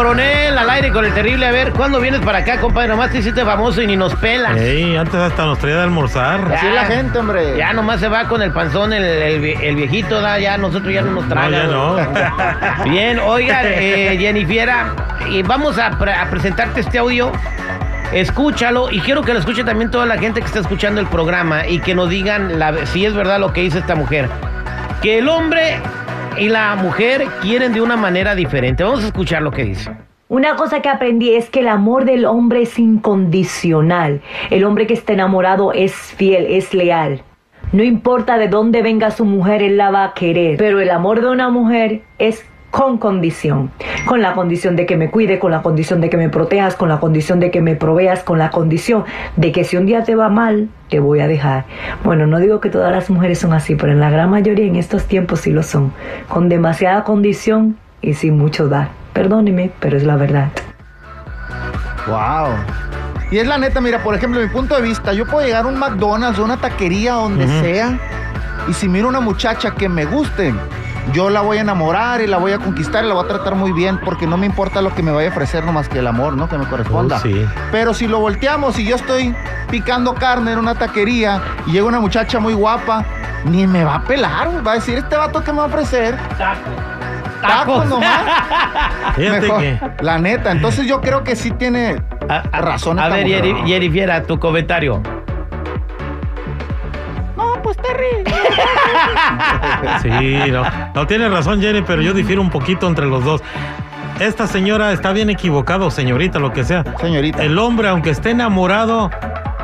Coronel al aire con el terrible. A ver, ¿cuándo vienes para acá, compadre? Nomás te hiciste famoso y ni nos pelas. Ey, antes hasta nos traía de almorzar. Ya. Así es la gente, hombre. Ya nomás se va con el panzón, el, el vie- el viejito, da, ya nosotros ya no nos No, traga. ya no. Bien, oigan, eh, Jennifera, y vamos a, pre- a presentarte este audio. Escúchalo y quiero que lo escuche también toda la gente que está escuchando el programa y que nos digan la- si es verdad lo que dice esta mujer. Que el hombre y la mujer quieren de una manera diferente. Vamos a escuchar lo que dice. Una cosa que aprendí es que el amor del hombre es incondicional. El hombre que está enamorado es fiel, es leal. No importa de dónde venga su mujer, él la va a querer. Pero el amor de una mujer es con condición. Con la condición de que me cuide, con la condición de que me protejas, con la condición de que me proveas, con la condición de que si un día te va mal, te voy a dejar. Bueno, no digo que todas las mujeres son así, pero en la gran mayoría en estos tiempos sí lo son. Con demasiada condición y sin mucho dar. Perdóneme, pero es la verdad. Wow. Y es la neta, mira, por ejemplo, mi punto de vista, yo puedo llegar a un McDonald's o una taquería, donde sea, y si miro una muchacha que me guste, yo la voy a enamorar y la voy a conquistar y la voy a tratar muy bien, porque no me importa lo que me vaya a ofrecer, nomás que el amor, ¿no? Que me corresponda. Oh, sí. Pero si lo volteamos y yo estoy picando carne en una taquería y llega una muchacha muy guapa, ni me va a pelar, va a decir, este vato que me va a ofrecer. Tacos nomás. Mejor, que. La neta, entonces yo creo que sí tiene A, a- razón A ver. Yeri- Yerifiera, tu comentario. No, pues terrible. Sí, no. No tiene razón, Jenny, pero yo difiero un poquito entre los dos. Esta señora está bien equivocada, o señorita, lo que sea. Señorita. El hombre, aunque esté enamorado,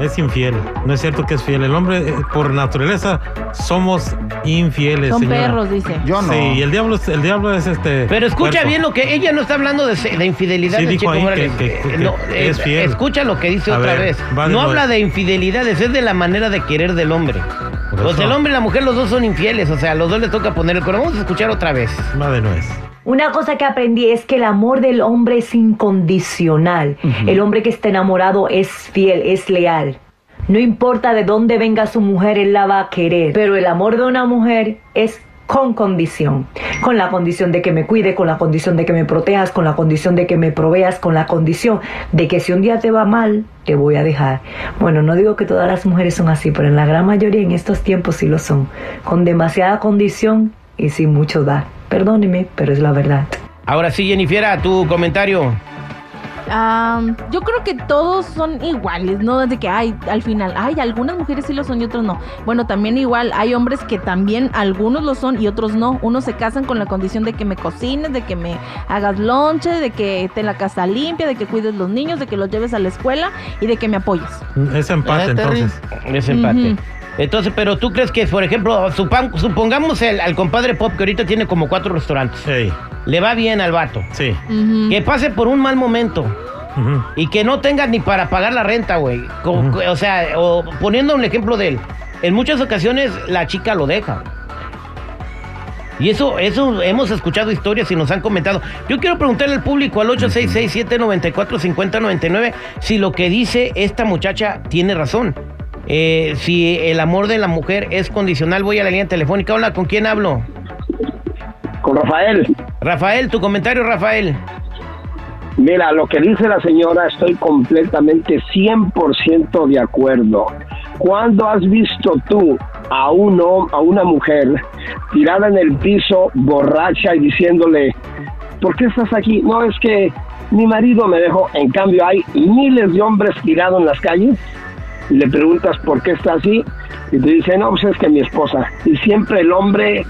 es infiel. No es cierto que es fiel. El hombre, eh, por naturaleza, somos infieles. Son señora. perros, dice. Yo no. Sí, y el diablo es, el diablo es este. Pero escucha bien lo que ella no está hablando de, infidelidad. Sí, de dijo Chico ahí que- que- Eh, que no, es eh, fiel. Escucha lo que dice A otra ver, vez. No habla de infidelidades, es de la manera de querer del hombre. Pues eso. el hombre y la mujer, los dos son infieles. O sea, a los dos les toca poner el corazón. Vamos a escuchar otra vez. Va de nuez. Una cosa que aprendí es que el amor del hombre es incondicional. El hombre que está enamorado es fiel, es leal. No importa de dónde venga su mujer, él la va a querer. Pero el amor de una mujer es con condición. Con la condición de que me cuide, con la condición de que me protejas, con la condición de que me proveas, con la condición de que si un día te va mal, te voy a dejar. Bueno, no digo que todas las mujeres son así, pero en la gran mayoría en estos tiempos sí lo son. Con demasiada condición y sin mucho dar. Perdóneme, pero es la verdad. Ahora sí, Jennifiera, tu comentario. Am, yo creo que todos son iguales, ¿no? Desde que hay al final, ay, algunas mujeres sí lo son y otros no. Bueno, también igual hay hombres que también algunos lo son y otros no. Unos se casan con la condición de que me cocines, de que me hagas lonche, de que esté la casa limpia, de que cuides los niños, de que los lleves a la escuela y de que me apoyes. Es empate, Terry. entonces. Ese empate. Entonces, pero tú crees que, por ejemplo, supongamos el- al compadre Pop, que ahorita tiene como cuatro restaurantes. Ey, Le va bien al vato. sí. Que pase por un mal momento. Y que no tenga ni para pagar la renta, güey. O sea, o poniendo un ejemplo de él. En muchas ocasiones la chica lo deja. Y eso, eso hemos escuchado historias y nos han comentado. Yo quiero preguntarle al público al 866-794-5099 si lo que dice esta muchacha tiene razón. Eh, si el amor de la mujer es condicional, voy a la línea telefónica. Hola, ¿con quién hablo? Con Rafael, Rafael, tu comentario, Rafael. mira, lo que dice la señora estoy completamente 100% de acuerdo. ¿Cuándo has visto tú a, uno, a una mujer tirada en el piso, borracha y diciéndole, ¿por qué estás aquí? No, es que mi marido me dejó. En cambio, hay miles de hombres tirados en las calles le preguntas por qué está así y te dice, no, pues es que mi esposa. Y siempre el hombre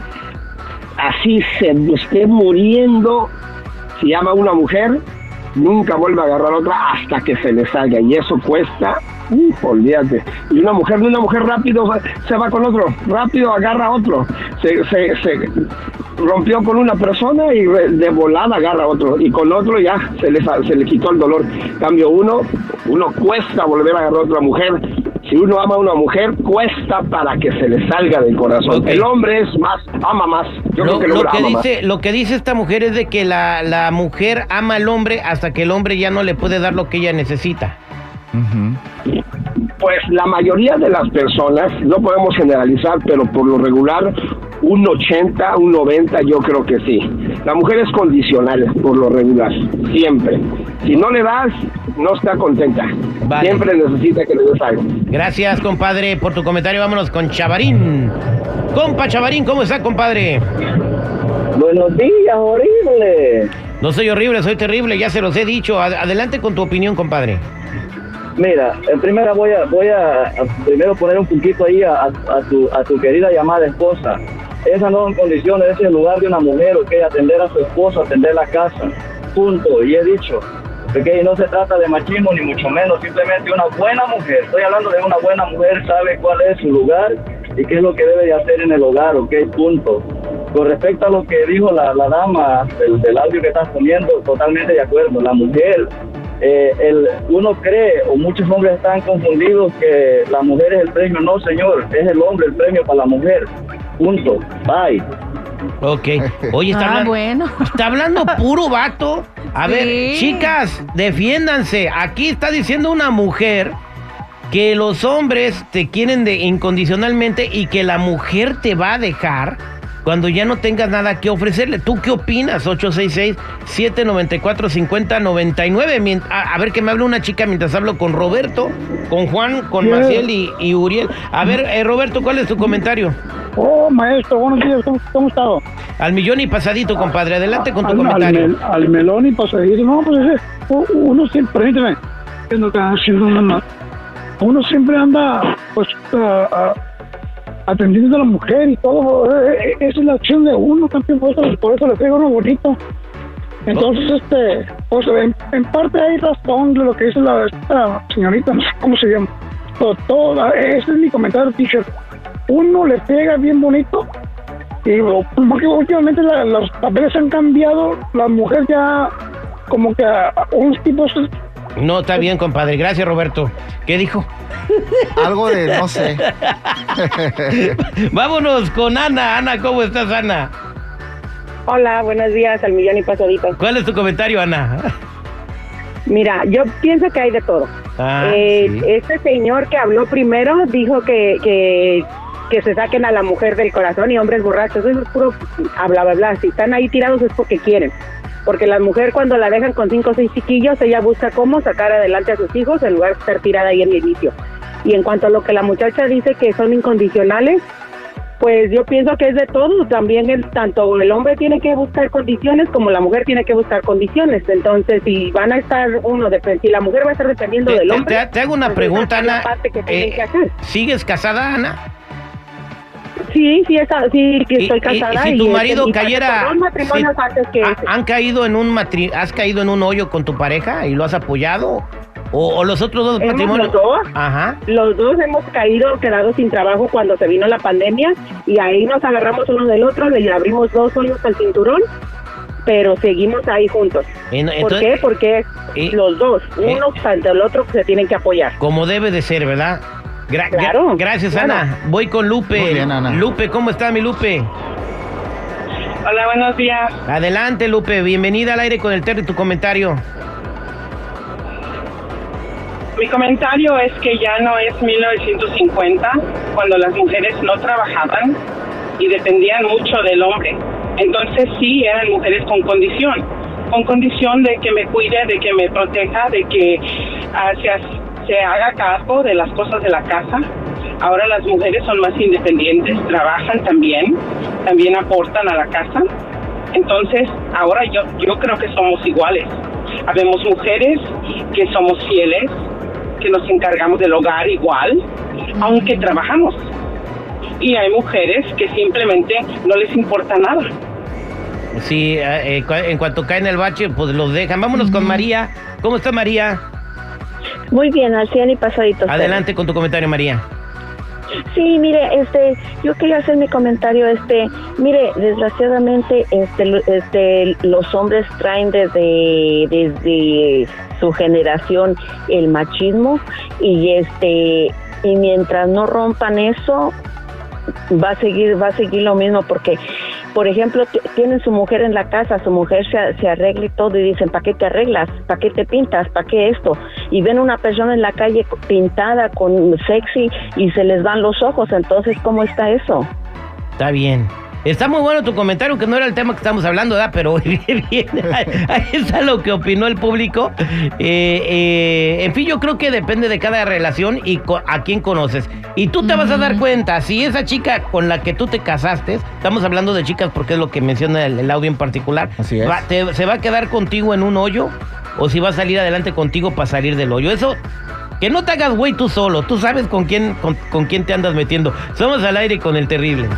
así se esté muriendo, si llama a una mujer, nunca vuelve a agarrar otra hasta que se le salga. Y eso cuesta, uh, olvídate. Y una mujer una mujer rápido se va con otro, rápido agarra otro. Se, se, se rompió con una persona y de volada agarra a otro. Y con otro ya se le, se le quitó el dolor. Cambio uno, uno cuesta volver a agarrar a otra mujer. Si uno ama a una mujer, cuesta para que se le salga del corazón. El hombre es más, ama más. Yo Lo, creo que el lo que ama más. dice, lo que dice esta mujer es de que la, la mujer ama al hombre hasta que el hombre ya no le puede dar lo que ella necesita. Pues la mayoría de las personas, no podemos generalizar, pero por lo regular, un 80, un 90, yo creo que sí. La mujer es condicional por lo regular, siempre. Si no le das, no está contenta. Vale. Siempre necesita que le des algo. Gracias, compadre, por tu comentario. Vámonos con Chavarín. Compa Chavarín, ¿cómo está, compadre? Buenos días, horrible. No soy horrible, soy terrible, ya se los he dicho. Ad- adelante con tu opinión, compadre. Mira, en primera voy a voy a, a primero poner un poquito ahí a, a tu, a tu querida llamada esposa. Esas no son condiciones, ese es el lugar de una mujer, ok, atender a su esposo, atender la casa. Punto. Y he dicho, ok, no se trata de machismo ni mucho menos, simplemente una buena mujer. Estoy hablando de una buena mujer, sabe cuál es su lugar y qué es lo que debe de hacer en el hogar, ok, punto. Con respecto a lo que dijo la, la dama del, del audio que estás poniendo, totalmente de acuerdo. La mujer, eh, el, uno cree, o muchos hombres están confundidos que la mujer es el premio. No, señor, es el hombre el premio para la mujer. Punto. Bye. Ok. Oye, está, Ah, hablando, bueno. está hablando puro vato. A ver, chicas, defiéndanse. Aquí está diciendo una mujer que los hombres te quieren de incondicionalmente y que la mujer te va a dejar cuando ya no tengas nada que ofrecerle. ¿Tú qué opinas? 866-794-5099. Mien- A, a ver que me hable una chica mientras hablo con Roberto, con Juan, con Maciel y, y Uriel. A ver, eh, Roberto, ¿cuál es tu comentario? Oh, maestro, buenos días, ¿cómo, cómo está? Al millón y pasadito, compadre. Adelante con tu al, comentario. Al, mel- al melón y pasadito, no, pues ese, uno siempre, permíteme, uno siempre anda, pues, ah, ah, atendiendo a la mujer y todo, eh, eh, esa es la acción de uno, campeón, por eso, por eso le traigo uno bonito. Entonces, este, pues, en, en parte hay razón de lo que dice la esta señorita, no sé cómo se llama, pero todo, ese es mi comentario, teacher. Uno le pega bien bonito y porque últimamente la- los papeles han cambiado, la mujer ya como que a unos tipos No, está bien, compadre. Gracias, Roberto. ¿Qué dijo? Algo de, no sé. Vámonos con Ana. Ana, ¿cómo estás, Ana? Hola, buenos días, al millón y pasadito. ¿Cuál es tu comentario, Ana? Mira, yo pienso que hay de todo. Ah, Eh, sí. Este señor que habló primero dijo que, que, que se saquen a la mujer del corazón y hombres borrachos. Eso es puro habla, bla, bla. Si están ahí tirados es porque quieren. Porque la mujer cuando la dejan con cinco o seis chiquillos, ella busca cómo sacar adelante a sus hijos en lugar de estar tirada ahí en el inicio. Y en cuanto a lo que la muchacha dice que son incondicionales, pues yo pienso que es de todo. También el, tanto el hombre tiene que buscar condiciones como la mujer tiene que buscar condiciones. Entonces, si van a estar uno, si la mujer va a estar dependiendo Te, del hombre, te- te hago una pues pregunta, Ana. parte que tienen Eh, que hacer. ¿Sigues casada, Ana? Sí, sí, está, sí, que estoy casada. y si y tu este, marido y pasé cayera- matrimonios si- antes que ¿Ha- ese. ¿Han caído en un matri ¿Has caído en un hoyo con tu pareja y lo has apoyado? ¿O, o los otros dos Hemos matrimonios? los dos. Ajá. Los dos hemos caído, quedado sin trabajo cuando se vino la pandemia y ahí nos agarramos uno del otro, le abrimos dos hoyos al cinturón, pero seguimos ahí juntos. En- ¿Por entonces, qué? Porque eh, los dos, uno frente al otro, se tienen que apoyar. Como debe de ser, ¿verdad? Gra- gra- Claro, gracias, claro. Ana. Voy con Lupe. Muy bien, Ana. Lupe, ¿cómo está mi Lupe? Hola, buenos días. Adelante, Lupe. Bienvenida al aire con el Terry. Tu comentario. Mi comentario es que ya no es 1950, cuando las mujeres no trabajaban y dependían mucho del hombre. Entonces sí, eran mujeres con condición, con condición de que me cuide, de que me proteja, de que ha- se haga cargo de las cosas de la casa. Ahora las mujeres son más independientes, trabajan también, también aportan a la casa. Entonces, ahora yo, yo creo que somos iguales. Habemos mujeres que somos fieles, que nos encargamos del hogar igual, aunque trabajamos. Y hay mujeres que simplemente no les importa nada. Sí, eh, eh, en cuanto caen el bache, pues los dejan. Vámonos con María. ¿Cómo está María? Muy bien, al 100 y pasadito. Adelante con tu comentario, María. Sí, mire, este, yo quería hacer mi comentario, este, mire, desgraciadamente, este, este, los hombres traen desde, desde su generación el machismo y este, y mientras no rompan eso, va a seguir, va a seguir lo mismo porque, por ejemplo, tienen su mujer en la casa, su mujer se, se arregla y todo y dicen, ¿para qué te arreglas? ¿Para qué te pintas? ¿Para qué esto? Y ven una persona en la calle pintada con sexy y se les van los ojos, entonces, ¿cómo está eso? Está bien. Está muy bueno tu comentario, que no era el tema que estamos hablando, ¿verdad? Pero bien, bien, ahí está lo que opinó el público. Eh, eh, en fin, yo creo que depende de cada relación y a quién conoces. Y tú te vas a dar cuenta, si esa chica con la que tú te casaste, estamos hablando de chicas porque es lo que menciona el, el audio en particular, Así es. va- te- se va a quedar contigo en un hoyo o si va a salir adelante contigo para salir del hoyo. Eso que no te hagas güey tú solo, tú sabes con quién, con, con quién te andas metiendo. Somos al aire con el terrible.